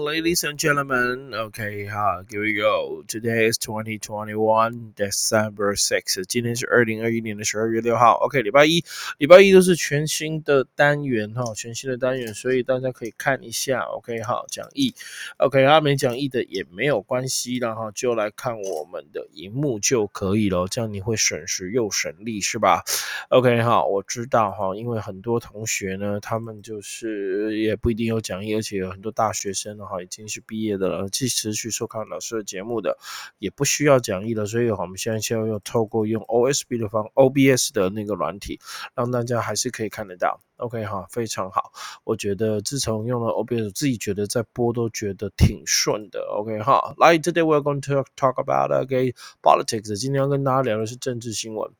ladies and gentlemen. Okay,，Here we go. Today is 2021 December 6. 今天是二零二一年的十二月六号。OK，礼拜一，礼拜一都是全新的单元哈，全新的单元，所以大家可以看一下。OK，好，讲义。OK，啊没讲义的也没有关系然哈，就来看我们的荧幕就可以了，这样你会省时又省力，是吧？OK，好，我知道哈，因为很多同学呢，他们就是也不一定有讲义，而且有很多大学生哦话已经是毕业的了，继持续收看老师的节目的，也不需要讲义了。所以我们现在先用透过用 OSB 的方 OBS 的那个软体，让大家还是可以看得到。OK 哈，非常好。我觉得自从用了 OBS，自己觉得在播都觉得挺顺的。OK 哈，来，Today we're going to talk about OK politics。今天要跟大家聊的是政治新闻。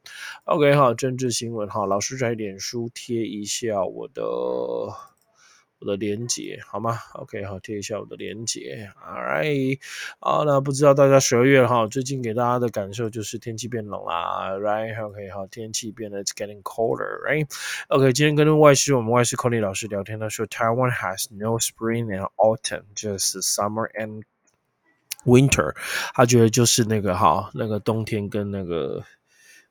OK 哈，政治新闻哈，老师在脸书贴一下我的。我的连接好吗？OK，好，贴一下我的连接。All right，好，那不知道大家十二月哈，最近给大家的感受就是天气变冷啦，Right？OK，好，天气变得 It's getting colder，Right？OK，今天跟外师我们外师 Connie 老师聊天，他说 Taiwan has no spring and autumn, just summer and winter。他觉得就是那个哈，那个冬天跟那个。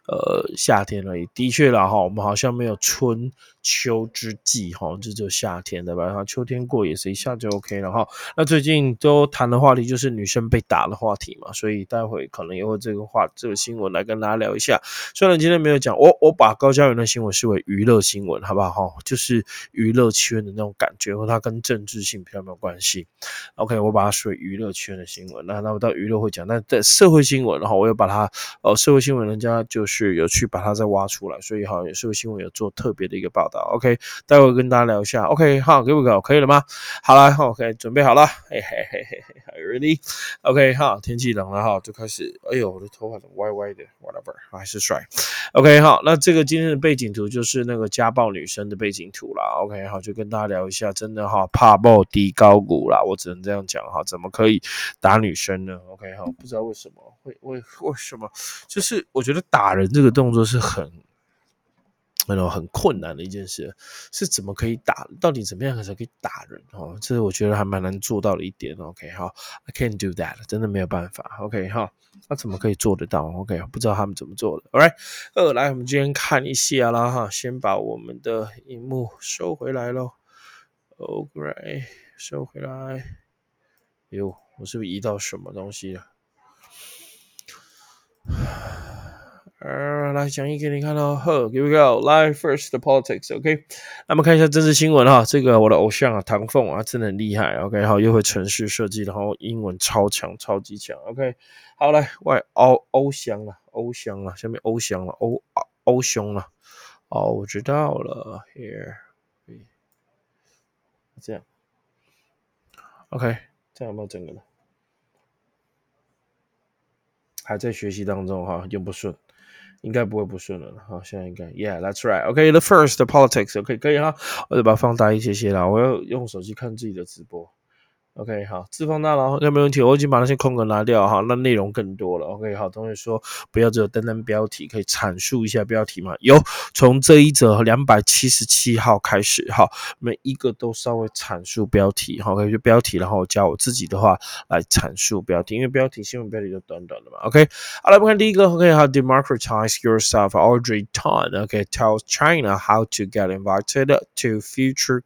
呃，夏天而已，的确啦哈，我们好像没有春秋之际哈，这就夏天对吧？然后秋天过也是一下就 OK 了哈。那最近都谈的话题就是女生被打的话题嘛，所以待会可能也会这个话这个新闻来跟大家聊一下。虽然今天没有讲，我我把高嘉元的新闻视为娱乐新闻，好不好哈？就是娱乐圈的那种感觉，和它跟政治性比较没有关系。OK，我把它视为娱乐圈的新闻。那那我到娱乐会讲，那在社会新闻，然后我又把它呃社会新闻，人家就是。有去把它再挖出来，所以哈，也是个新闻有做特别的一个报道。OK，待会跟大家聊一下。OK，好，给我个可以了吗？好了，OK，准备好了。嘿嘿嘿嘿嘿，Ready？OK，好，天气冷了哈，就开始。哎呦，我的头发怎么歪歪的？Whatever，还是帅。OK，好，那这个今天的背景图就是那个家暴女生的背景图啦。OK，好，就跟大家聊一下，真的哈，怕爆低高股啦，我只能这样讲哈，怎么可以打女生呢？OK，好，不知道为什么会为为什么，就是我觉得打人。这个动作是很那种很困难的一件事，是怎么可以打？到底怎么样才可以打人？哦，这是我觉得还蛮难做到的一点。OK，好，I can't do that，真的没有办法。OK，好，那怎么可以做得到？OK，不知道他们怎么做的。Alright，呃，来，我们今天看一下啦，哈，先把我们的荧幕收回来喽。OK，收回来。哟，我是不是移到什么东西了？呃，来讲义给你看哦。呵，Here we go. Live first politics. OK，那么看一下政治新闻哈。这个我的偶像啊，唐凤啊，真的很厉害。OK，好，又会程序设计，然后英文超强，超级强。OK，好来，外欧欧翔了，欧翔了，下面欧翔了，欧欧雄了。哦，我知道了。Here，这样。OK，这样有没有整个呢？还在学习当中哈，用不顺。应该不会不顺了好，现在应该，Yeah，that's right。OK，the first politics，OK，可以哈，我就把它放大一些些啦，我要用手机看自己的直播。OK，好，字放大了，那没问题。我已经把那些空格拿掉哈，那内容更多了。OK，好，同学说不要只有单单标题，可以阐述一下标题嘛？有，从这一则两百七十七号开始哈，每一个都稍微阐述标题哈，可以就标题，然后加我自己的话来阐述标题，因为标题新闻标题就短短的嘛。OK，好来，我们看第一个。OK，好，democratize yourself. Audrey Tang OK tells China how to get invited to future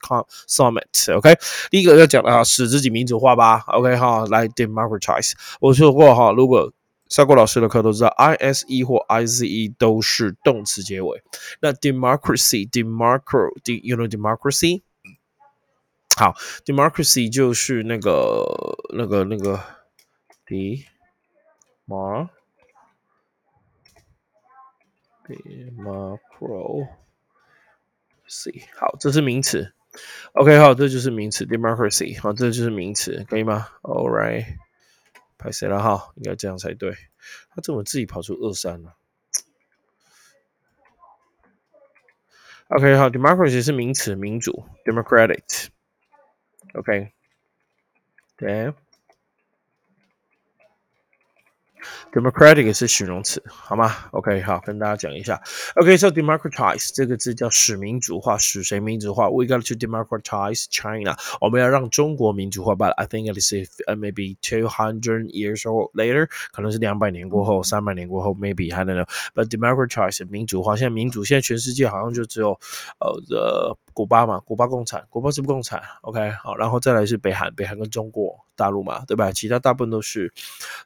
summit。OK，第一个要讲的啊，使自己民主化吧，OK 哈，来 democratize。我说过哈，如果上过老师的课都知道，ise 或 ize 都是动词结尾。那 democracy，democracy，you know democracy？好，democracy 就是那个那个那个 Demar democracy，好，这是名词。OK，好，这就是名词，democracy，好，这就是名词，可以吗？All right，拍谁了哈？应该这样才对。他怎么自己跑出二三了？OK，好，democracy 是名词，民主，democratic。OK，对。Democratic 是形容词，好吗？OK，好，跟大家讲一下。OK，so democratize 这个字叫使民主化，使谁民主化？We got to democratize China，我们要让中国民主化。But I think it is maybe two hundred years or later，可能是两百年过后、三百年过后，maybe I don't know。But democratize 民主化，现在民主，现在全世界好像就只有呃的古巴嘛，古巴共产，古巴是不共产。OK，好，然后再来是北韩，北韩跟中国。大陆嘛，对吧？其他大部分都是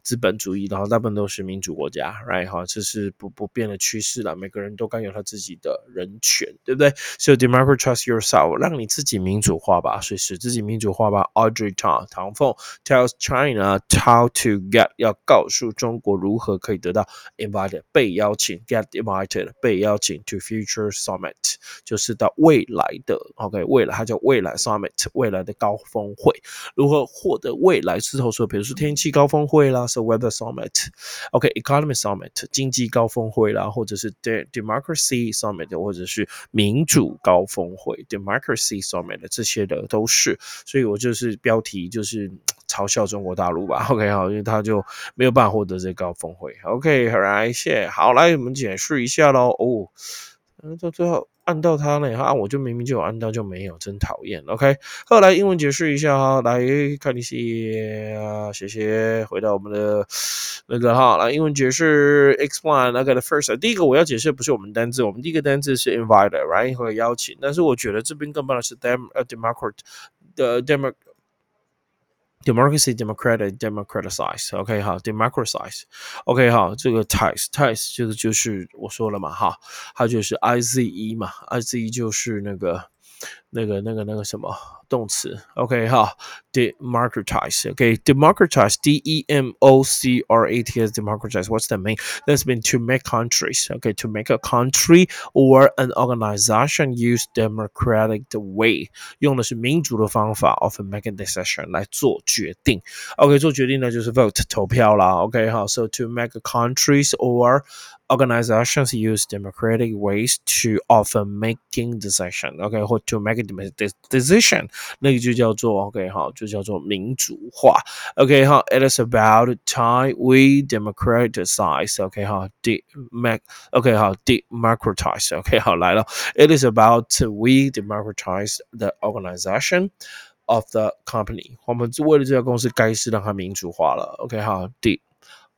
资本主义，然后大部分都是民主国家，right？哈，这是不不变的趋势了。每个人都该有他自己的人权，对不对？So democratize yourself，让你自己民主化吧，所以使自己民主化吧。Audrey Tang 唐凤 tells China how to get，要告诉中国如何可以得到 invited 被邀请，get invited 被邀请 to future summit，就是到未来的 OK，未来它叫未来 summit，未来的高峰会，如何获得。未来之后说，比如说天气高峰会啦，是 Weather Summit，OK，Economy Summit 经济高峰会啦，或者是 Democracy Summit，或者是民主高峰会 Democracy Summit 这些的都是，所以我就是标题就是嘲笑中国大陆吧，OK 好，因为他就没有办法获得这高峰会，OK，好来谢，好来我们解释一下喽，哦，嗯，到最后。按到它呢，哈，我就明明就有按到，就没有，真讨厌。OK，后来英文解释一下哈，来看一下，谢谢。回到我们的那个哈，来英文解释，explain 那个的 first。第一个我要解释不是我们单字，我们第一个单字是 invite，right 和邀请，但是我觉得这边更棒的是 dem 呃 democrat 的 demo。democracy democratic democratize OK 好 democratize OK 好这个 ties ties 这个就是我说了嘛哈，它就是 I Z E 嘛，I Z E 就是那个那个那个那个什么动词，OK 哈 ，democratize，OK，democratize，D E M O C R A T S，democratize，what's that mean? That's mean to make countries, okay, to make a country or an organization use democratic way，用的是民主的方法，of making decision 来做决定，OK，做决定呢就是 vote 投票啦，OK 哈，so to make countries or organizations use democratic ways to often making decision, OK，或 to make decision，那个就叫做 OK 好，就 叫做民主化。OK 好，It is about time we democratize。OK 好，de OK 好，democratize。OK 好来了，It is about we democratize the organization of the company。我们为了这家公司，该是让它民主化了。OK 好，de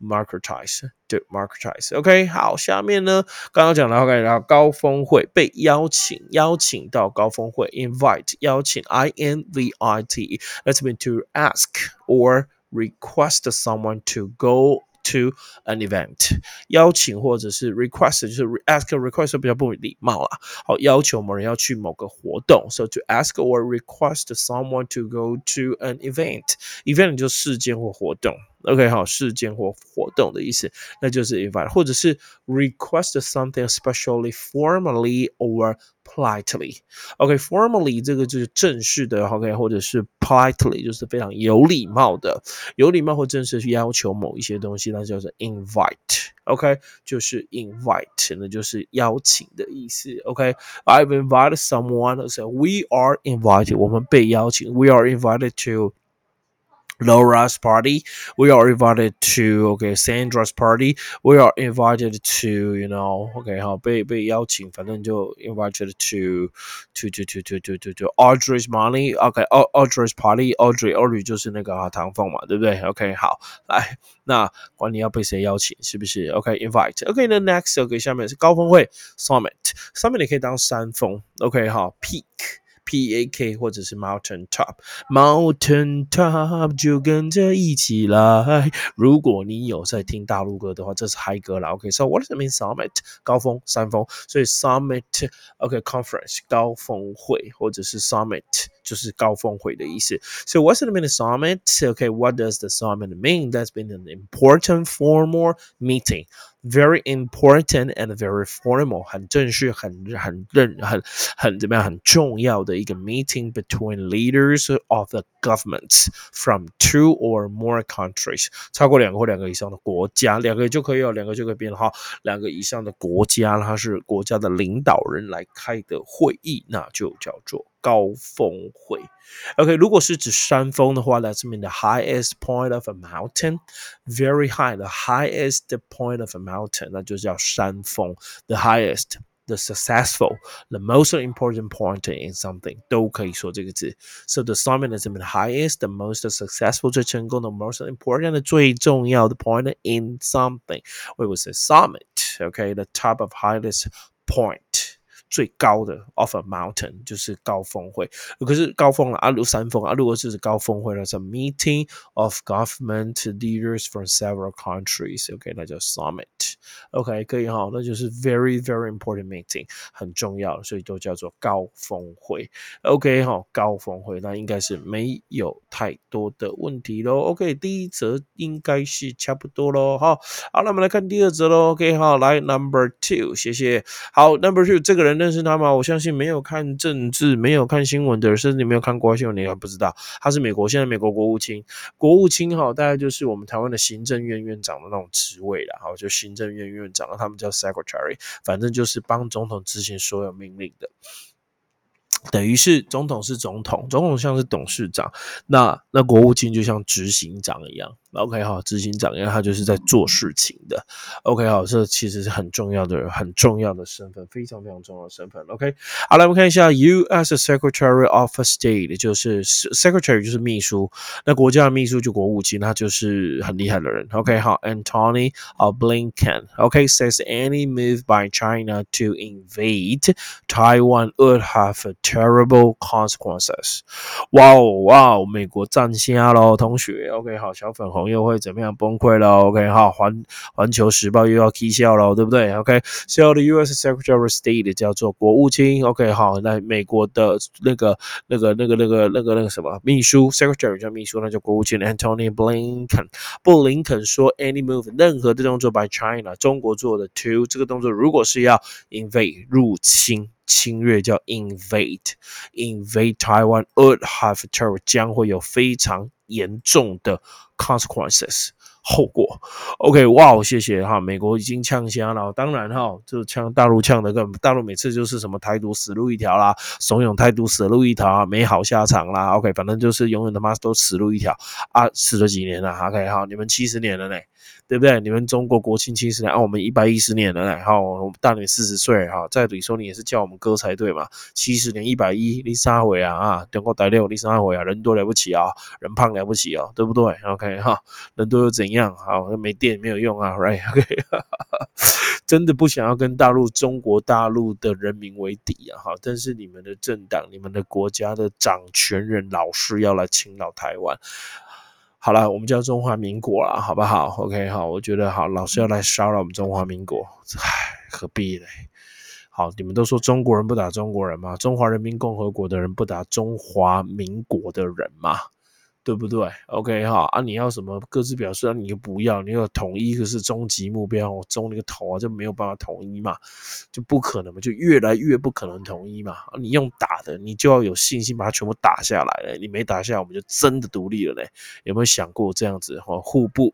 marketize，对，marketize，OK，好，下面呢，刚刚讲到，OK，然后高峰会被邀请，邀请到高峰会，invite，邀请，I N V I T，that's mean to ask or request someone to go to an event，邀请或者是 request，就是 ask request 比较不礼貌啦。好，要求某人要去某个活动，so to ask or request someone to go to an event，event 就事件或活动。OK，好，事件或活动的意思，那就是 invite，或者是 request something especially formally or politely。OK，formally 这个就是正式的，OK，或者是 politely 就是非常有礼貌的，有礼貌或正式去要求某一些东西，那叫做 invite。OK，就是 invite，那就是邀请的意思。OK，I've invited someone，so we are invited，我们被邀请，we are invited to。 Laura's party. We are invited to okay Sandra's party. We are invited to you know okay 好被被邀请，反正就 invited to to to to to to to to Audrey's money. Okay Audrey's party. Audrey Audrey 就是那个唐凤嘛，对不对？OK 好，来那管你要被谁邀请是不是？OK invite. OK 那 next OK 下面是高峰会 summit summit 你可以当山峰。OK 好 peak。 P A K 或者是 Mountain Top，Mountain Top 就跟着一起来。如果你有在听大陆歌的话，这是嗨歌了。OK，so what does it mean summit？高峰、山峰，所以 summit OK conference 高峰会或者是 summit 就是高峰会的意思。So what's the meaning summit? Okay, what does the summit mean? That's been an important formal meeting Very important and very formal，很正式、很很认、很很怎么样、很重要的一个 meeting between leaders of the governments from two or more countries，超过两个或两个以上的国家，两个就可以有，两个就可以变哈，两个以上的国家，它是国家的领导人来开的会议，那就叫做。高峰会。OK，如果是指山峰的话，That's mean the highest point of a mountain, very high, the highest point of a mountain，那就叫山峰，the highest。the successful, the most important point in something 都可以说这个字。So the summit is the highest, the most successful 最成功的 most important 最重要的 point in something. We would say summit, okay, the top of highest point. 最高的 of a mountain 就是高峰会，可是高峰了啊，如山峰啊，如果是高峰会，那是 meeting of government leaders from several countries，OK，那叫 summit，OK，可以哈，那就是 very very important meeting，很重要，所以都叫做高峰会，OK 哈，高峰会，那应该是没有太多的问题喽，OK，第一则应该是差不多喽，哈，好，那我们来看第二则喽，OK，好，来 number two，谢谢，好，number two 这个人呢。认识他吗？我相信没有看政治、没有看新闻的，甚至你没有看国外新闻，你还不知道他是美国现在美国国务卿。国务卿哈，大概就是我们台湾的行政院院长的那种职位啦，哈，就行政院院长，他们叫 secretary，反正就是帮总统执行所有命令的。等于是总统是总统，总统像是董事长，那那国务卿就像执行长一样。OK 好，执行长，因为他就是在做事情的。OK 好，这其实是很重要的、很重要的身份，非常非常重要的身份。OK，好，来我们看一下，U.S. Secretary of State 就是 Secretary 就是秘书，那国家的秘书就国务卿，他就是很厉害的人。OK 好，Antony Blinken OK says any move by China to invade Taiwan would have terrible consequences。哇哦哇哦，美国站虾喽，同学。OK 好，小粉红。 又会怎么样崩溃了？OK，好，环环球时报又要踢笑了，对不对？OK，So the U.S. Secretary of State 叫做国务卿。OK，好，那美国的那个、那个、那个、那个、那个、那个什么秘书，Secretary 叫秘书，那叫国务卿 Antony Blinken。布林肯说，Any move，任何的动作 by China，中国做的 to 这个动作，如果是要 invade 入侵。侵略叫 invade，invade Taiwan would have terrible 将会有非常严重的 consequences 后果。OK，哇，谢谢哈，美国已经呛瞎了。当然哈，就呛大陆呛的更，大陆每次就是什么台独死路一条啦，怂恿台独死路一条，没好下场啦。OK，反正就是永远他妈都死路一条啊，死了几年了？OK，好，你们七十年了呢。对不对？你们中国国庆七十年，啊，我们一百一十年了，哈，我大你四十岁，哈，再理说你也是叫我们哥才对嘛？七十年一百一，你三回啊啊，等我待六，你三回啊，人多了不起啊，人胖了不起啊，对不对？OK 哈，人多又怎样？好，没电没有用啊，Right？OK，真的不想要跟大陆中国大陆的人民为敌啊，哈，但是你们的政党、你们的国家的掌权人老是要来侵扰台湾。好了，我们叫中华民国了，好不好？OK，好，我觉得好，老师要来骚扰我们中华民国，唉，何必嘞？好，你们都说中国人不打中国人吗？中华人民共和国的人不打中华民国的人吗？对不对？OK 哈啊，你要什么各自表示？你又不要，你要统一，可是终极目标，我中那个头啊，就没有办法统一嘛，就不可能嘛，就越来越不可能统一嘛。你用打的，你就要有信心把它全部打下来了。你没打下，我们就真的独立了嘞。有没有想过这样子哈？互不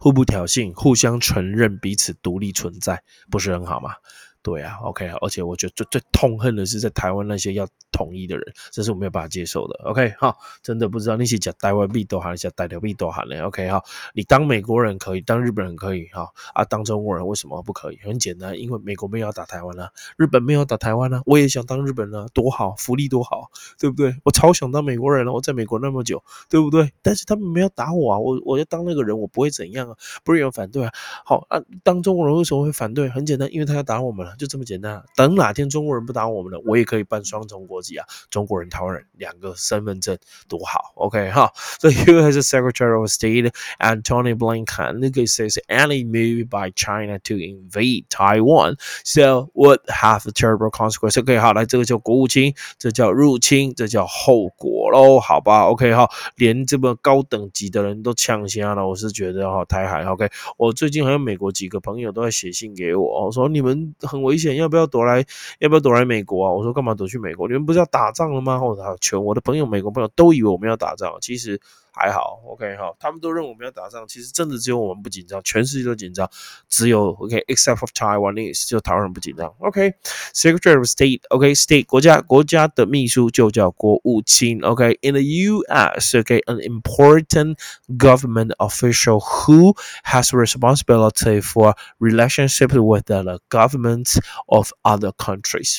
互不挑衅，互相承认彼此独立存在，不是很好吗？对啊，OK，而且我觉得最最痛恨的是在台湾那些要统一的人，这是我没有办法接受的。OK，哈，真的不知道那些讲台湾币都喊，讲台湾币都喊嘞。OK，哈，你当美国人可以，当日本人可以，哈啊，当中国人为什么不可以？很简单，因为美国没有打台湾啊，日本没有打台湾啊，我也想当日本人，多好，福利多好，对不对？我超想当美国人了，我在美国那么久，对不对？但是他们没有打我啊，我我要当那个人，我不会怎样啊，不是有反对啊？好啊，当中国人为什么会反对？很简单，因为他要打我们了。就这么简单。等哪天中国人不打我们了，我也可以办双重国籍啊，中国人、台湾人两个身份证多好。OK 哈。So U.S. Secretary of State Antony Blinken says any move by China to invade Taiwan so would have terrible consequences. OK 好，来这个叫国务卿，这叫入侵，这叫后果喽，好吧？OK 哈，连这么高等级的人都呛瞎了，我是觉得哈，台海 OK。我最近还有美国几个朋友都在写信给我，说你们很危险，要。不要躲来？要不要躲来美国啊？我说干嘛躲去美国？你们不是要打仗了吗？我操，全我的朋友，美国朋友都以为我们要打仗，其实还好，OK 哈，他们都认为我们要打仗，其实真的只有我们不紧张，全世界都紧张，只有 OK，except for Taiwanese，就台湾人不紧张，OK，Secretary of State，OK，State 国家国家的秘书就叫国务卿，OK，in the U.S.，OK，an important government official who has responsibility for relationship with the governments of other countries。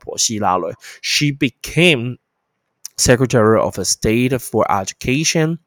婆希拉蕊，she became Secretary of State for Education.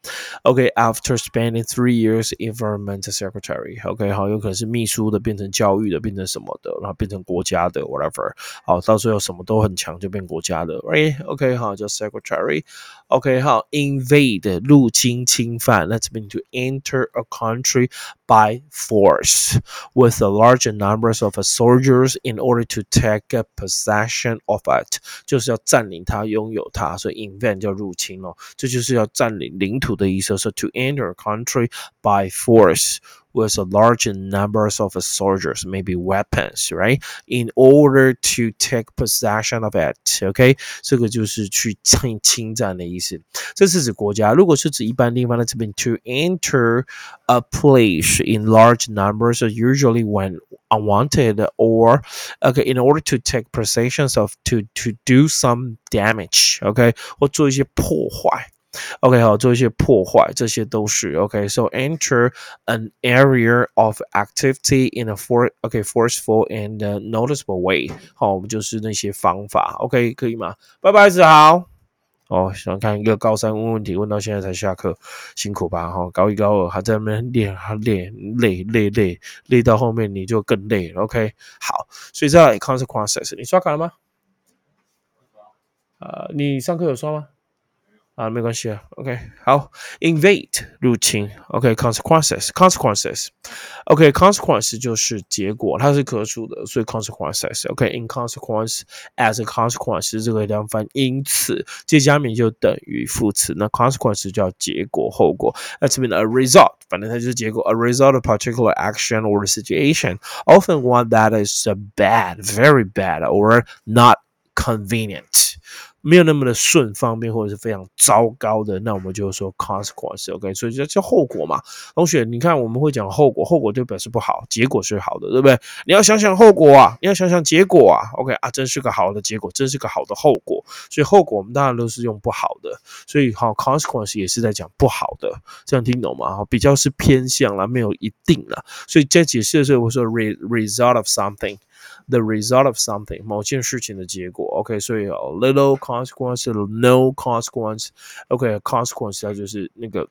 OK, after spending three years environmental secretary. OK，好，有可能是秘书的，变成教育的，变成什么的，然后变成国家的，whatever。好，到最后什么都很强，就变国家的，right？OK，好，叫 secretary。 OK，好，invade 入侵、侵犯，Let's mean to enter a country by force with a large numbers of soldiers in order to take possession of it，就是要占领它、拥有它，所以 invade 叫入侵哦，这就是要占领领土的意思。So to enter a country by force with a large numbers of soldiers, maybe weapons, right? In order to take possession of it, OK，这个就是去侵侵占的意思。这是指国家，如果是指一般地方的这边，to enter a place in large numbers, usually when unwanted or okay, in order to take possessions of to to do some damage, OK，或做一些破坏。 OK，好，做一些破坏，这些都是 OK。So enter an area of activity in a for OK forceful and noticeable way。好，我们就是那些方法。OK，可以吗？拜拜，子豪。哦，想看一个高三问问题，问到现在才下课，辛苦吧？哈，高一高二还在那边练，还练累累累累到后面你就更累。OK，好，所以在 consequences，你刷卡了吗？呃，你上课有刷吗？啊，没关系啊，OK，好，invade 入侵，OK，consequences，consequences，OK，consequence 就是结果，它是可数的，所以 consequences，OK，in consequence as a consequence 这个地方翻，因此接加名就等于副词，那 consequence 叫结果、后果，That's mean a result，反正它就是结果，a result of particular action or situation, often one that is bad, very bad, or not convenient. 没有那么的顺方便，或者是非常糟糕的，那我们就说 consequence，OK，所以这叫后果嘛。同学，你看我们会讲后果，后果就表示不好，结果是好的，对不对？你要想想后果啊，你要想想结果啊，OK 啊，真是个好的结果，真是个好的后果。所以后果我们当然都是用不好的，所以好 consequence 也是在讲不好的，这样听懂吗？哈，比较是偏向了，没有一定了。所以在解释的时候，我说 result of something。the result of something 某件事情的结果。OK，所以 little consequence, no consequence。OK，consequence 它就是那个。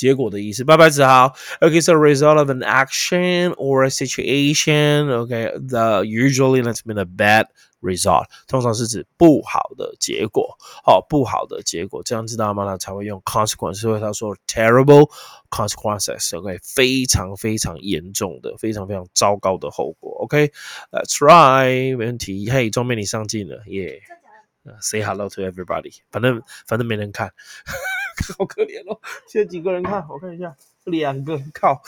结果的意思。拜拜，子豪。Okay, so result of an action or a situation. Okay, the usually that's been a bad result，通常是指不好的结果。好，不好的结果，这样知道吗？那才会用 consequence，所以他说 terrible consequences。Okay，非常非常严重的，非常非常糟糕的后果。OK，That's right，没问题。嘿，装备你上镜了，耶、yeah.。Say hello to everybody，反正反正没人看，好可怜哦。现在几个人看？我看一下，两个，靠。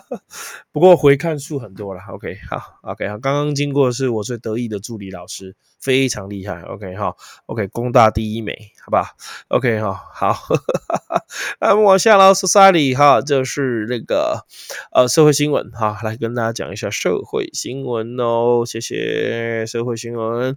不过回看数很多了。OK，好，OK，好。刚刚经过是我最得意的助理老师，非常厉害。OK，好，OK，工大第一美，好吧？OK，好，好。那么往下喽，Society，哈，这是那个呃社会新闻，哈，来跟大家讲一下社会新闻哦。谢谢社会新闻。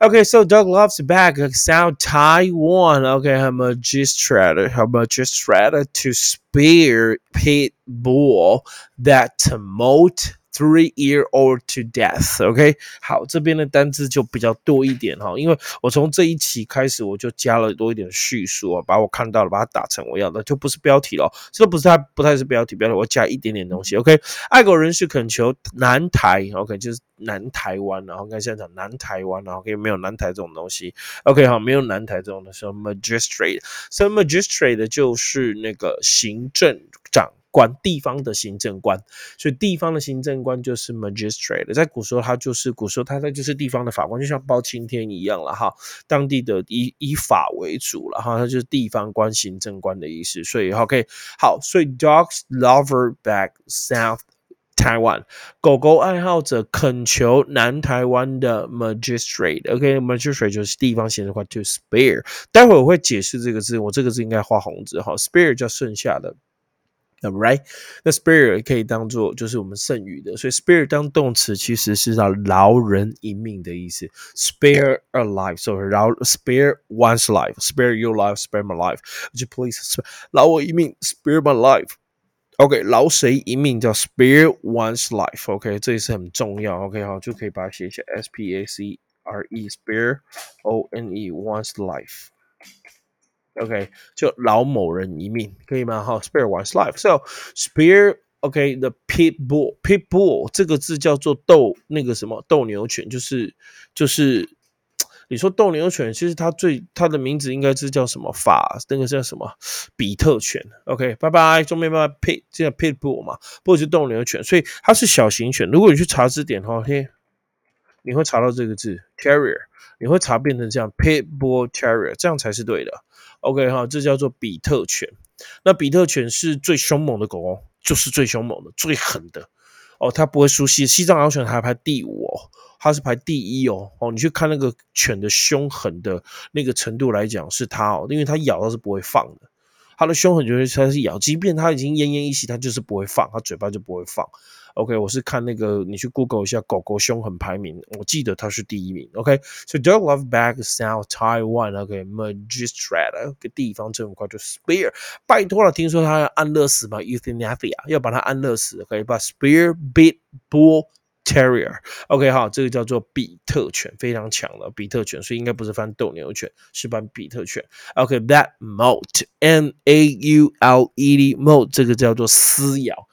Okay, so Doug Love's back. South Taiwan. Okay, a magistrate, a magistrate to spear pit bull that tumult three year old to death。OK，好，这边的单字就比较多一点哈，因为我从这一期开始我就加了多一点叙述啊，把我看到了把它打成我要的，就不是标题了，这不是它不太是标题，标题我加一点点东西。OK，爱国人士恳求南台，OK 就是南台湾，然后看现场南台湾，然后可以没有南台这种东西。OK，好，没有南台这种的时候，magistrate，so magistrate 就是那个行政长。管地方的行政官，所以地方的行政官就是 magistrate。在古时候，他就是古时候，他他就是地方的法官，就像包青天一样了哈。当地的以以法为主了哈，他就是地方官、行政官的意思。所以 OK，好，所以 dogs lover back South Taiwan，狗狗爱好者恳求南台湾的 magistrate。OK，magistrate 就是地方行政官，to spare。待会我会解释这个字，我这个字应该画红字哈，spare 叫剩下的。Right，那 spare 可以当做就是我们剩余的，所以 spare 当动词其实是要饶人一命的意思。Spare a life，所以饶 spare one's life，spare your life，spare my life。就 please 饶我一命，spare my life。OK，饶谁一命叫 spare one's life。OK，这也是很重要。OK，好，就可以把它写一下 S P A C R E，spare O N E one's life。 OK，就饶某人一命，可以吗？哈，spare one's life。So spare OK，the pit bull，pit bull 这个字叫做斗那个什么斗牛犬，就是就是你说斗牛犬，其实它最它的名字应该是叫什么法？那个叫什么比特犬？OK，拜拜，中面拜拜，pit 叫 pit bull 嘛，不是斗牛犬，所以它是小型犬。如果你去查字典的话，嘿，你会查到这个字 terrier，你会查变成这样 pit bull terrier，这样才是对的。OK 哈，这叫做比特犬。那比特犬是最凶猛的狗哦，就是最凶猛的、最狠的哦。它不会输西西藏獒犬还排第五哦，它是排第一哦。哦，你去看那个犬的凶狠的那个程度来讲，是它哦，因为它咬它是不会放的。它的凶狠就是它是咬，即便它已经奄奄一息，它就是不会放，它嘴巴就不会放。OK，我是看那个，你去 Google 一下狗狗凶狠排名，我记得它是第一名。OK，所以 Dog Love Back South Taiwan，OK，Magistrate 个地方政府官就 Spare，拜托了，听说他要安乐死吗，Euthanasia 要把它安乐死，OK，把 Spare Bit Bull Terrier，OK 好，这个叫做比特犬，非常强的比特犬，所以应该不是翻斗牛犬，是翻比特犬。OK，That Molt，M A U L E D，Molt 这个叫做撕咬。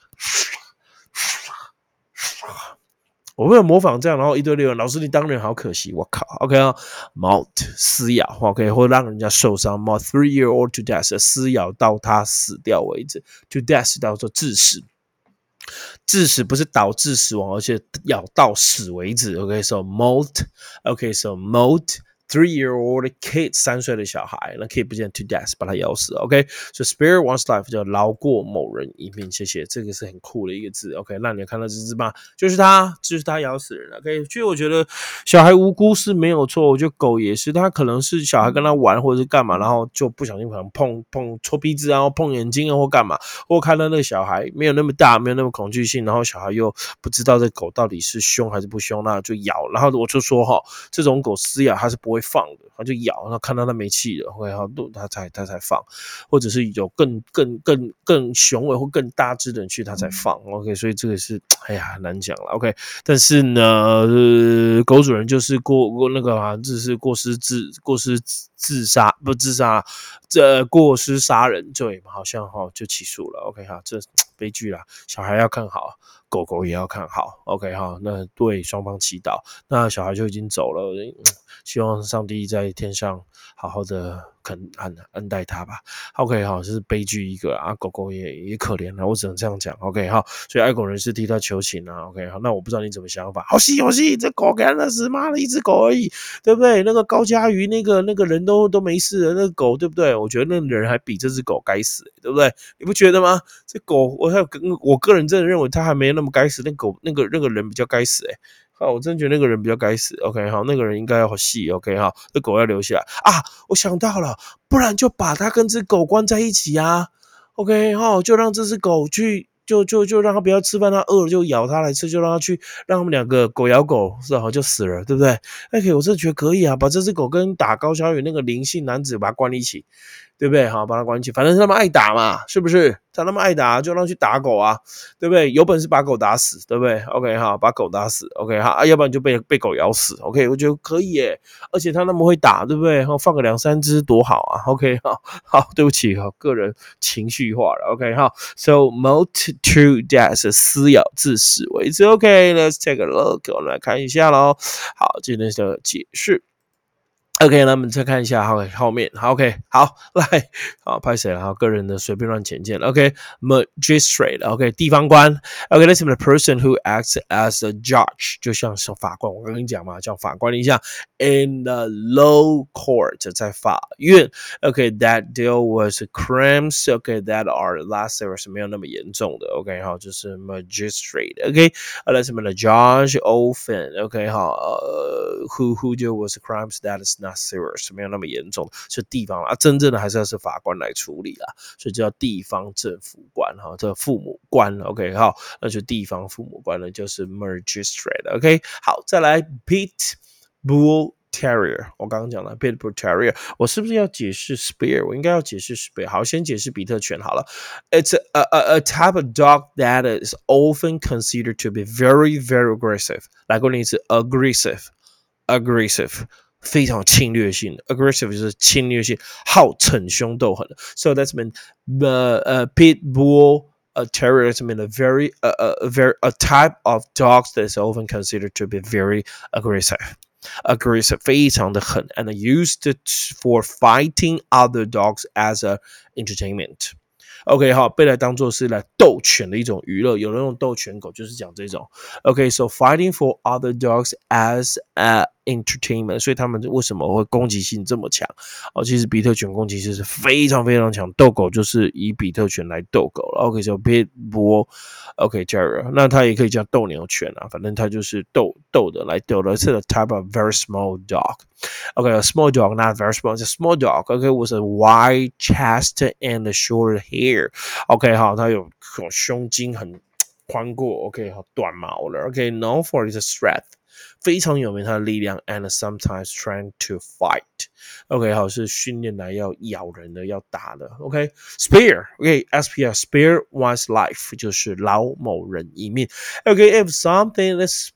我为了模仿这样，然后一堆六，老师你当人好可惜，我靠，OK 啊，mouth 撕咬，OK 或让人家受伤，mouth three year old to death 撕咬到他死掉为止，to death 叫做致死，致死不是导致死亡，而且咬到死为止，OK，so mouth，OK，so mouth。Three-year-old kid，三岁的小孩，那 kid 不见 to death，把他咬死。OK，所以 spare one's life 叫饶过某人一命。谢谢，这个是很酷的一个字。OK，那你看到这只吗？就是他，就是他咬死人了。OK，所以我觉得小孩无辜是没有错。我觉得狗也是，他可能是小孩跟他玩或者是干嘛，然后就不小心可能碰碰戳鼻子啊，碰眼睛啊，或干嘛，或看到那个小孩没有那么大，没有那么恐惧性，然后小孩又不知道这狗到底是凶还是不凶，那就咬。然后我就说哈，这种狗撕咬它是不会。放的，他就咬，然后看到它没气了，然后他才他才放，或者是有更更更更雄伟或更大只的人去，他才放。OK，所以这个是哎呀难讲了。OK，但是呢，狗主人就是过过那个啊，这是过失自过失自杀不自杀，这过失杀人罪好像哈就起诉了。OK 哈，这悲剧啦，小孩要看好。狗狗也要看好，OK 哈，那对双方祈祷，那小孩就已经走了，希望上帝在天上好好的。肯恩恩待他吧，OK 哈，这是悲剧一个啊，狗狗也也可怜了，我只能这样讲，OK 哈，所以爱狗人士替他求情啊，OK 好，那我不知道你怎么想法，好戏好戏，这狗给他死，妈的一只狗而已，对不对？那个高嘉瑜那个那个人都都没事的，那狗对不对？我觉得那人还比这只狗该死，对不对？你不觉得吗？这狗，我还跟我个人真的认为他还没那么该死，那狗那个那个人比较该死，哎。啊，我真觉得那个人比较该死。OK，好，那个人应该要细。OK，好，这狗要留下来啊！我想到了，不然就把它跟只狗关在一起啊。OK，好，就让这只狗去，就就就让它不要吃饭，它饿了就咬它来吃，就让它去，让他们两个狗咬狗，是好就死了，对不对？OK，我真觉得可以啊，把这只狗跟打高小雨那个灵性男子把它关一起。对不对？好，把他关起，反正他们爱打嘛，是不是？他那么爱打，就让去打狗啊，对不对？有本事把狗打死，对不对？OK 哈，把狗打死，OK 哈，啊，要不然就被被狗咬死，OK，我觉得可以耶，而且他那么会打，对不对？哈，放个两三只多好啊，OK 哈，好，对不起哈，个人情绪化了，OK 哈，So most to death，撕咬致死为止，OK，Let's take a look，我们来看一下喽，好，今天的解释。OK，那我们再看一下后后面，好，OK，好，来，好，拍谁了？好，个人的随便乱简介了。OK，magistrate，OK，地方官。OK，that's the person who acts as a judge，就像是法官。我跟你讲嘛，叫法官一下。In the low court，在法院。OK，that deal with crimes。OK，that are lesser，是没有那么严重的。OK，好，就是 magistrate。OK，that's the judge often。OK，好，呃，who who deal with crimes that is not serious 没有那么严重，是地方啊，真正的还是要是法官来处理啦，所以叫地方政府官哈，这父母官，OK 好，那就地方父母官呢，就是 magistrate，OK 好，再来 pit bull terrier，我刚刚讲了 pit bull terrier，我是不是要解释 spear？我应该要解释 spear，好，先解释比特犬好了，It's a a a type of dog that is often considered to be very very aggressive，来过一次 aggressive，aggressive。 非常侵略性的，aggressive 就是侵略性，好逞凶斗狠的。So that's mean the uh, pit bull a terrier is mean a very uh, a very a type of dogs that is often considered to be very aggressive. Aggressive 非常的狠，and used for fighting other dogs as a entertainment. OK，好，被来当做是来斗犬的一种娱乐，有人用斗犬狗，就是讲这种。OK，so、fighting for other dogs as a entertainment，所以他们为什么会攻击性这么强？哦，其实比特犬攻击性是非常非常强，斗狗就是以比特犬来斗狗了。OK，就 pit bull。OK，Terra 那它也可以叫斗牛犬啊，反正它就是斗斗的来斗的，是 a type of very small dog。OK，a small dog not very small，是 small dog。OK，with a wide chest and short hair。OK，好，它有胸襟很宽过。OK，好，短毛了。OK，known for its strength。非常有名，它的力量，and sometimes trying to fight。OK，好，是训练来要咬人的，要打的。OK，spare，OK，S P R spare one's life 就是饶某人一命。OK，if something is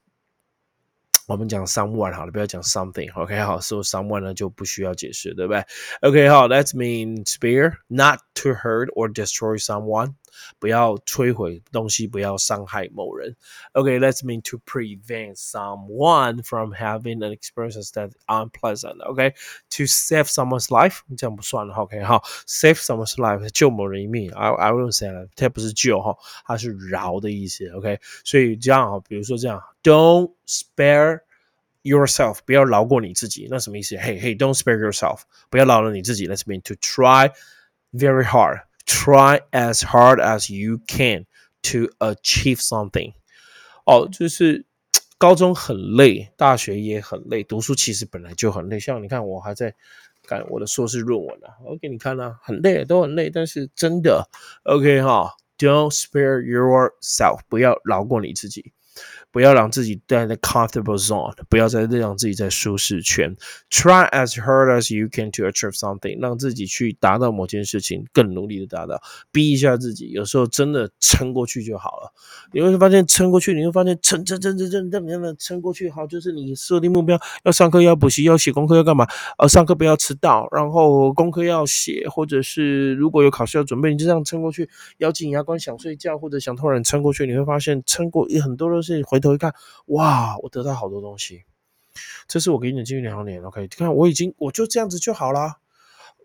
我们讲 someone 好了，不要讲 something。OK，好，说 someone 呢就不需要解释，对不对？OK，好，That means spare not to hurt or destroy someone， 不要摧毁东西，不要伤害某人。OK，That means to prevent someone from having an experience that unpleasant。OK，to save someone's life，这样不算了。OK，好，save someone's life，救某人一命。I I won't say that，它不是救哈，它是饶的意思。OK，所以这样哈，比如说这样，Don't spare。yourself，不要饶过你自己。那什么意思？Hey, hey, don't spare yourself，不要饶了你自己。Let's mean to try very hard, try as hard as you can to achieve something。哦，就是高中很累，大学也很累，读书其实本来就很累。像你看，我还在赶我的硕士论文啊，我给你看啊，很累，都很累。但是真的，OK 哈，Don't spare yourself，不要饶过你自己。不要让自己在 the comfortable zone，不要再让自己在舒适圈。Try as hard as you can to achieve something，让自己去达到某件事情，更努力的达到，逼一下自己。有时候真的撑过去就好了。你会发现撑过去，你会发现撑撑撑撑撑撑撑过去，好，就是你设定目标，要上课，要补习，要写功课，要干嘛？呃，上课不要迟到，然后功课要写，或者是如果有考试要准备，你就这样撑过去，咬紧牙关想睡觉或者想偷懒撑过去，你会发现撑过很多都是回头。一看，哇，我得到好多东西。这是我给你的经历两年，OK？看我已经，我就这样子就好了。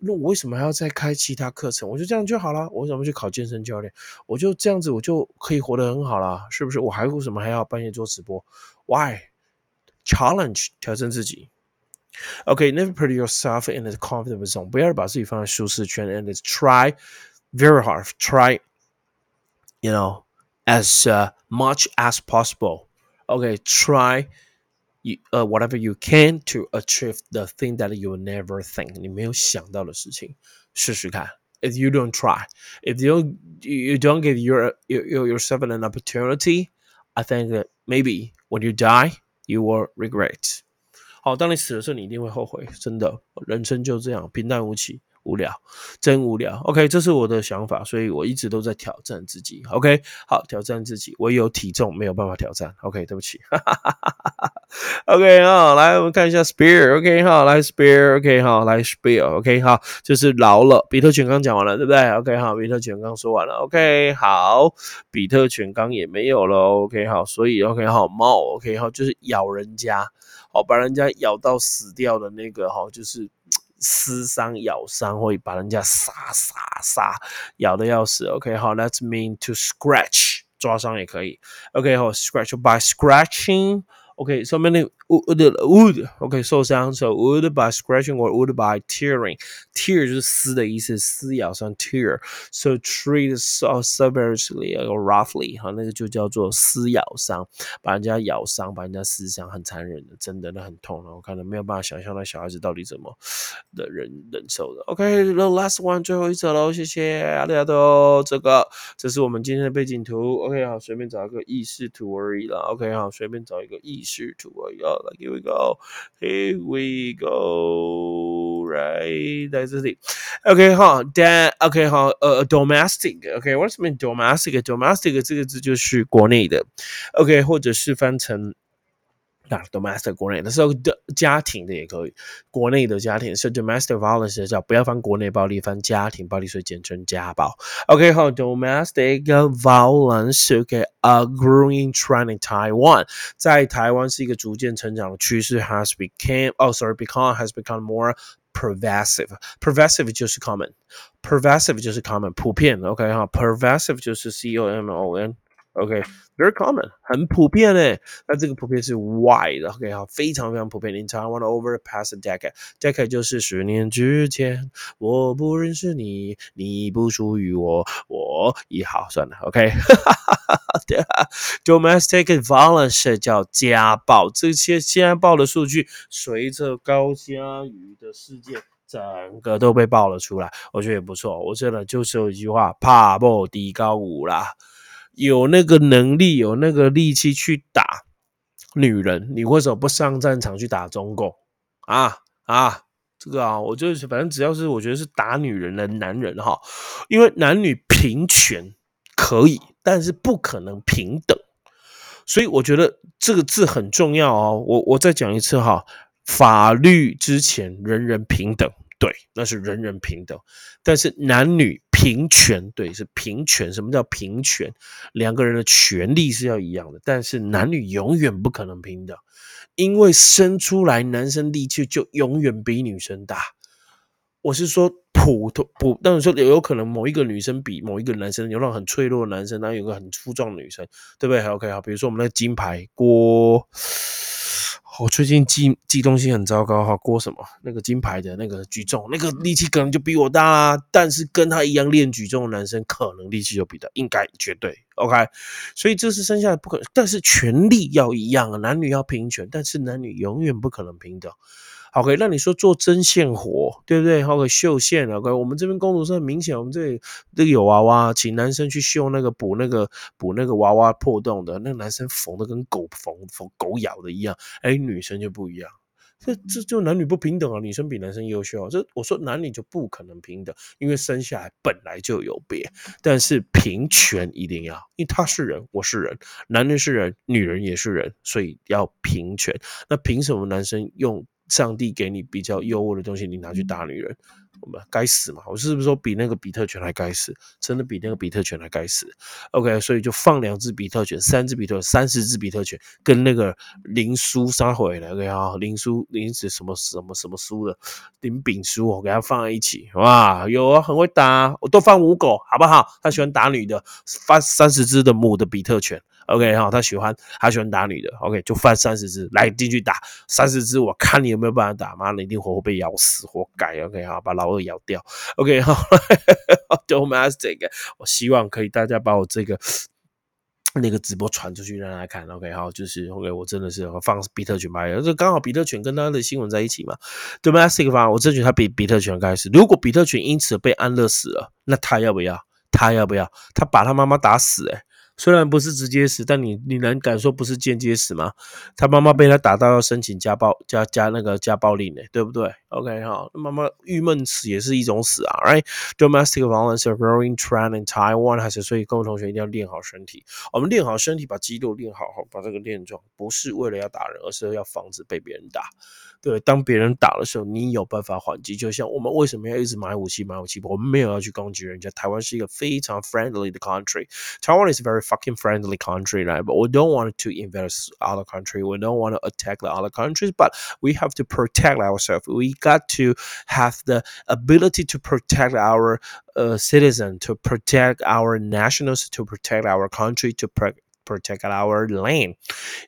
那我为什么还要再开其他课程？我就这样就好了。我为什么去考健身教练？我就这样子，我就可以活得很好了，是不是？我还为什么还要半夜做直播？Why？Challenge 挑战自己。OK，never put yourself in the comfortable zone，不要把自己放在舒适圈，and try very hard，try，you know。as much as possible. Okay, try uh, whatever you can to achieve the thing that you never think 你没有想到的事情，试试看。If you don't try, if you don't, you don't give your, your yourself an opportunity, I think that maybe when you die, you will regret. 好，当你死的时候，你一定会后悔，真的，人生就这样平淡无奇。 无聊，真无聊。OK，这是我的想法，所以我一直都在挑战自己。OK，好，挑战自己，我有体重没有办法挑战。OK，对不起。OK，好，来我们看一下 Spear。OK，好，来 Spear。OK，好，来 Spear。OK，好，就是老了。比特犬刚讲完了，对不对？OK，好，比特犬刚说完了。OK，好，比特犬刚也没有了。OK，好，所以 OK，好，猫。OK，好，就是咬人家。哦，把人家咬到死掉的那个哈，就是撕伤、咬伤，会把人家杀杀杀，咬的要死。OK，好，Let's mean to scratch，抓伤也可以。OK，好，scratch by scratching。OK，so many would would OK 受伤，so would by scratching or would by tearing。tear 就是撕的意思，撕咬伤 tear。So treat so severely or roughly，哈，那个就叫做撕咬伤，把人家咬伤，把人家撕伤，很残忍的，真的那很痛了。我可能没有办法想象那小孩子到底怎么的忍忍受的。OK，the last one 最后一则喽，谢谢阿里阿多。这个这是我们今天的背景图。OK，好，随便找一个意识图而已了。OK，好，随便找一个意 识。to what you like here we go here we go right 在这里 OK 哈 that OK 好呃 domestic OK what's mean domestic domestic 这个字就是国内的 OK 或者是翻成 domestic 国内的时候的家庭的也可以，国内的家庭是 domestic violence 叫不要翻国内暴力，翻家庭暴力，所以简称家暴。OK，好，domestic violence OK，a growing trend in Taiwan，在台湾是一个逐渐成长的趋势，has became oh sorry become has become more pervasive。pervasive 就是 common，pervasive 就是 common 普遍。OK 哈，pervasive 就是 C O M O N。 OK，very common，很普遍诶。那这个普遍是 wide。OK，好，非常非常普遍。In Taiwan over the past decade，decade 就是十年之前，我不认识你，你不属于我，我一好算了。OK，domestic violence 叫家暴。这些家暴的数据，随着高嘉瑜的事件，整个都被爆了出来。我觉得也不错。我真的就是有一句话，怕不低高五啦。有那个能力，有那个力气去打女人，你为什么不上战场去打中共啊啊？这个啊，我就是反正只要是我觉得是打女人的男人哈，因为男女平权可以，但是不可能平等，所以我觉得这个字很重要哦。我我再讲一次哈，法律之前人人平等。对，那是人人平等，但是男女平权，对，是平权。什么叫平权？两个人的权利是要一样的，但是男女永远不可能平等，因为生出来男生力气就永远比女生大。我是说普通普，但是说有有可能某一个女生比某一个男生有那种很脆弱的男生，然后有个很粗壮的女生，对不对？OK 好，比如说我们那金牌郭。我最近记记东西很糟糕哈，郭什么那个金牌的那个举重，那个力气可能就比我大啦。但是跟他一样练举重的男生，可能力气就比他应该绝对 OK。所以这是生下来不可能，但是权力要一样啊，男女要平权，但是男女永远不可能平等。好 OK，那你说做针线活，对不对？OK，绣线 OK，我们这边工作是很明显，我们这里这个有娃娃，请男生去绣那个补那个补那个娃娃破洞的，那个男生缝的跟狗缝缝狗咬的一样，哎，女生就不一样，这这就男女不平等啊，女生比男生优秀，这我说男女就不可能平等，因为生下来本来就有别，但是平权一定要，因为他是人，我是人，男人是人，女人也是人，所以要平权。那凭什么男生用？上帝给你比较优渥的东西，你拿去打女人，我们该死嘛？我是不是说比那个比特犬还该死？真的比那个比特犬还该死？OK，所以就放两只比特犬，三只比特，三十只比特犬，跟那个林叔杀回来，OK 啊，林叔林子什么什么什么叔的林炳叔，我给他放在一起，哇，有啊，很会打，我都放五狗，好不好？他喜欢打女的，放三十只的母的比特犬。OK 哈，他喜欢他喜欢打女的，OK 就翻三十只来进去打三十只，我看你有没有办法打，妈的一定活活被咬死，活该，OK 哈，把老二咬掉，OK 哈，Domestic，我希望可以大家把我这个那个直播传出去让大家看，OK 好，就是 OK 我真的是放比特犬吧，这刚好比特犬跟他的新闻在一起嘛，Domestic 方我争取他比比特犬开始，如果比特犬因此被安乐死了，那他要不要？他要不要？他把他妈妈打死，哎。虽然不是直接死，但你你能敢说不是间接死吗？他妈妈被他打到要申请家暴加加那个家暴令呢，对不对？OK 哈，妈妈郁闷死也是一种死啊，Right？Domestic violence a growing trend in Taiwan，还是所以各位同学一定要练好身体。我们练好身体，把肌肉练好，好把这个练壮，不是为了要打人，而是要防止被别人打。对，当别人打的时候，你有办法还击。就像我们为什么要一直买武器、买武器？我们没有要去攻击人家。台湾是一个非常 friendly 的 country。Taiwan is very fucking friendly country, right? But we don't want to invest other country. We don't want to attack the other countries. But we have to protect ourselves. We got to have the ability to protect our uh, citizen, to protect our nationals, to protect our country, to protect protect our land.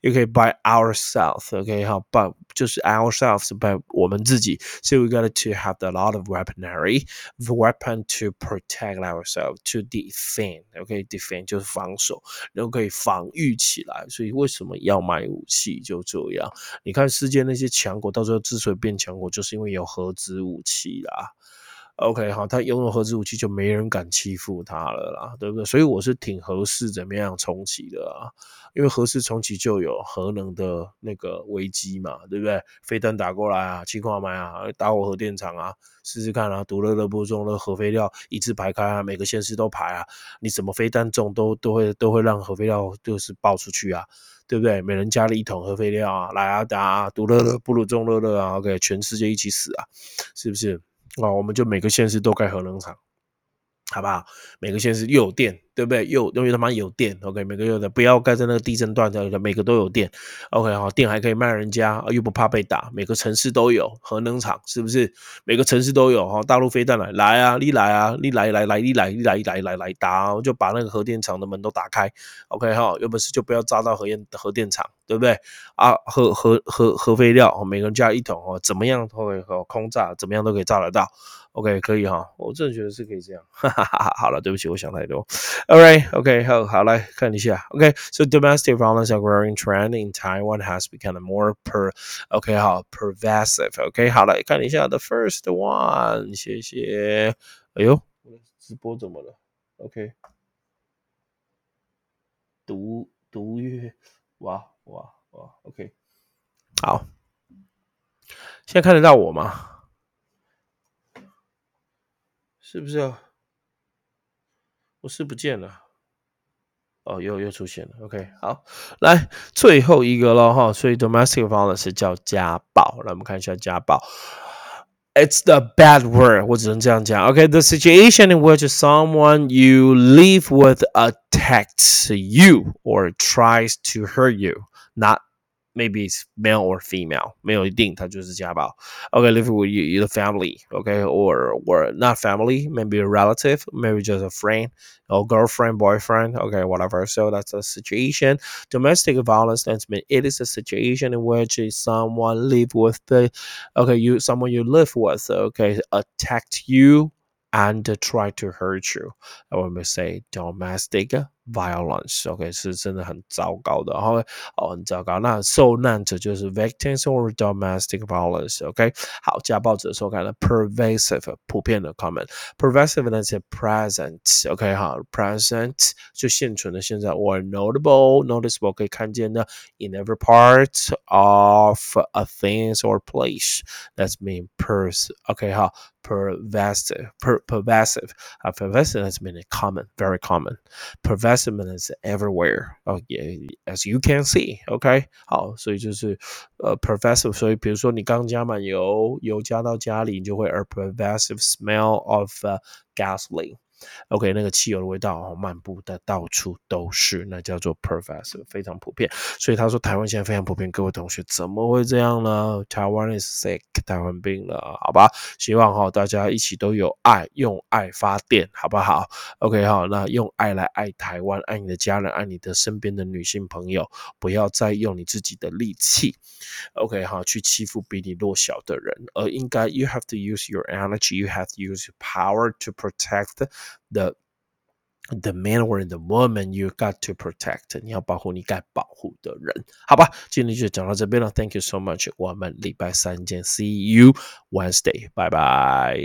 Okay, by ourselves. Okay, 好，but 就是 ourselves by 我们自己。So we got to have a lot of weaponry, weapon to protect ourselves, to defend. Okay, defend 就是防守，然后可以防御起来。所以为什么要买武器？就这样。你看世界那些强国，到最后之所以变强国，就是因为有核子武器啦。 OK，好，他拥有核子武器，就没人敢欺负他了啦，对不对？所以我是挺合适怎么样重启的啊？因为核适重启就有核能的那个危机嘛，对不对？飞弹打过来啊，情况买啊，打我核电厂啊，试试看啊，独乐乐不中了，核废料一字排开啊，每个县市都排啊，你怎么飞弹中都都会都会让核废料就是爆出去啊，对不对？每人家里一桶核废料啊，来啊打啊，独乐乐不如中乐乐啊，OK，全世界一起死啊，是不是？啊，我们就每个县市都盖核能厂，好不好？每个县市又有电。对不对？又因为他妈有电，OK，每个月的不要盖在那个地震段的，每个都有电，OK，好，电还可以卖人家，又不怕被打，每个城市都有核能厂，是不是？每个城市都有哈，大陆飞弹来来啊，你来啊，你来来来，你来你来来来来打，就把那个核电厂的门都打开，OK 哈，有本事就不要炸到核电核电厂，对不对？啊，核核核核废料，每个人加一桶哦，怎么样都可以空炸，怎么样都可以炸得到，OK，可以哈，我真的觉得是可以这样，哈哈哈哈。好了，对不起，我想太多。All right, okay, 好，好来看一下。OK，So domestic violence a growing trend in Taiwan has become more per OK 好 pervasive OK 好来看一下 the first one，谢谢。哎呦，我的直播怎么了？OK，读读阅，哇哇哇，OK，好，现在看得到我吗？是不是啊？我是不见了，哦，又又出现了。OK，好，来最后一个了哈。所以 domestic violence 叫家暴，来我们看一下家暴。It's the bad word，我只能这样讲。OK，the situation in which someone you live with attacks you or tries to hurt you, not maybe it's male or female，没有一定，它就是家暴。Okay, live with you, the family, okay, or or not family, maybe a relative, maybe just a friend or girlfriend, boyfriend, okay, whatever. So that's a situation. Domestic violence that's mean it is a situation in which someone live with the, okay, you someone you live with, okay, attacked you and try to hurt you. I will say domestic violence. OK，是真的很糟糕的，然后哦很糟糕。那受难者就是 victims or domestic violence。OK，好，家暴者说看了 pervasive 普遍的 common pervasive 呢是 present。OK，好，present 就现存的现在，or notable noticeable 可以看见的 in every part of a things or place。That's mean pers. OK，好。pervasive, per, pervasive. Uh, pervasive has been common, very common. Pervasive is everywhere. Oh yeah, as you can see. OK，好，所以就是呃 pervasive。所以比如说你刚加满油，油加到家里，你就会 a pervasive smell of、uh, gasoline。 OK，那个汽油的味道哦，漫步的到处都是，那叫做 pervasive，非常普遍。所以他说台湾现在非常普遍，各位同学怎么会这样呢？台湾 is sick，台湾病了，好吧？希望哈大家一起都有爱，用爱发电，好不好？OK 哈，那用爱来爱台湾，爱你的家人，爱你的身边的女性朋友，不要再用你自己的力气，OK 哈，去欺负比你弱小的人，而应该 you have to use your energy，you have to use your power to protect。the the man or the woman you got to protect，你要保护你该保护的人，好吧？今天就讲到这边了，Thank you so much，我们礼拜三见，See you Wednesday，拜拜。